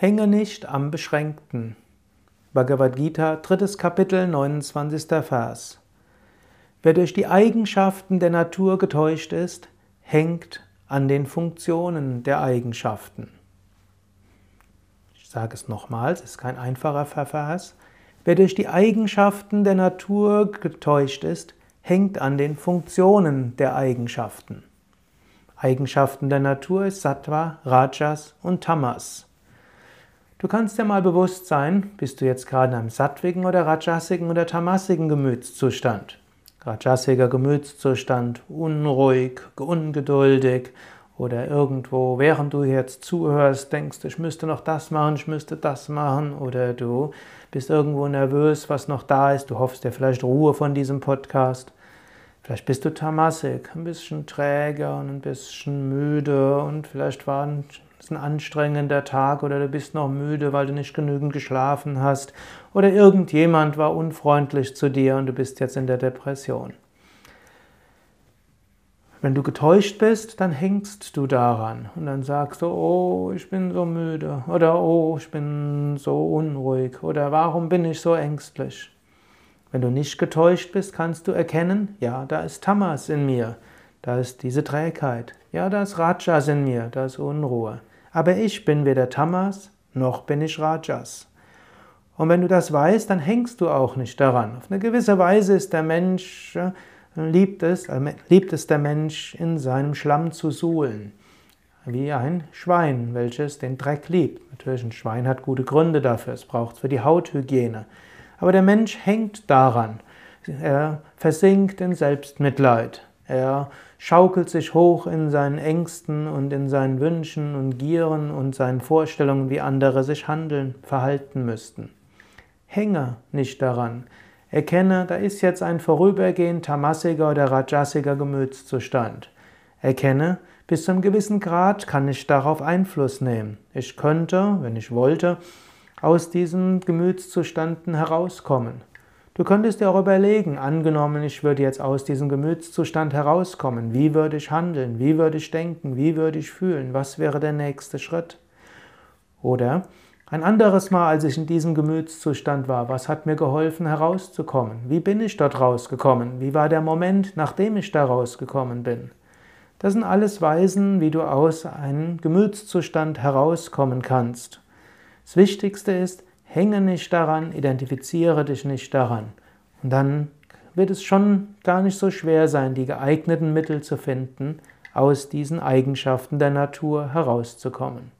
Hänge nicht am Beschränkten. Bhagavad Gita, drittes Kapitel, 29. Vers. Wer durch die Eigenschaften der Natur getäuscht ist, hängt an den Funktionen der Eigenschaften. Ich sage es nochmals, es ist kein einfacher Vers. Wer durch die Eigenschaften der Natur getäuscht ist, hängt an den Funktionen der Eigenschaften. Eigenschaften der Natur ist Sattva, Rajas und Tamas. Du kannst dir mal bewusst sein, bist du jetzt gerade in einem sattwigen oder rajasigen oder tamasigen Gemütszustand. Rajasiger Gemütszustand, unruhig, ungeduldig oder irgendwo, während du jetzt zuhörst, denkst, ich müsste noch das machen, ich müsste das machen oder du bist irgendwo nervös, was noch da ist, du hoffst dir vielleicht Ruhe von diesem Podcast. Vielleicht bist du tamasig, ein bisschen träger und ein bisschen müde und vielleicht war ein ist ein anstrengender Tag oder du bist noch müde, weil du nicht genügend geschlafen hast oder irgendjemand war unfreundlich zu dir und du bist jetzt in der Depression. Wenn du getäuscht bist, dann hängst du daran und dann sagst du, oh, ich bin so müde oder oh, ich bin so unruhig oder warum bin ich so ängstlich? Wenn du nicht getäuscht bist, kannst du erkennen, ja, da ist Tamas in mir, da ist diese Trägheit, ja, da ist Rajas in mir, da ist Unruhe. Aber ich bin weder Tamas noch bin ich Rajas. Und wenn du das weißt, dann hängst du auch nicht daran. Auf eine gewisse Weise ist der Mensch, äh, liebt es, äh, liebt es der Mensch, in seinem Schlamm zu suhlen. Wie ein Schwein, welches den Dreck liebt. Natürlich, ein Schwein hat gute Gründe dafür, es braucht es für die Hauthygiene. Aber der Mensch hängt daran. Er versinkt in Selbstmitleid. Er schaukelt sich hoch in seinen Ängsten und in seinen Wünschen und Gieren und seinen Vorstellungen, wie andere sich handeln, verhalten müssten. Hänge nicht daran. Erkenne, da ist jetzt ein vorübergehend tamasiger oder rajasiger Gemütszustand. Erkenne, bis zu einem gewissen Grad kann ich darauf Einfluss nehmen. Ich könnte, wenn ich wollte, aus diesen Gemütszuständen herauskommen. Du könntest dir auch überlegen, angenommen, ich würde jetzt aus diesem Gemütszustand herauskommen, wie würde ich handeln, wie würde ich denken, wie würde ich fühlen, was wäre der nächste Schritt? Oder ein anderes Mal, als ich in diesem Gemütszustand war, was hat mir geholfen herauszukommen? Wie bin ich dort rausgekommen? Wie war der Moment, nachdem ich da rausgekommen bin? Das sind alles Weisen, wie du aus einem Gemütszustand herauskommen kannst. Das Wichtigste ist, Hänge nicht daran, identifiziere dich nicht daran. Und dann wird es schon gar nicht so schwer sein, die geeigneten Mittel zu finden, aus diesen Eigenschaften der Natur herauszukommen.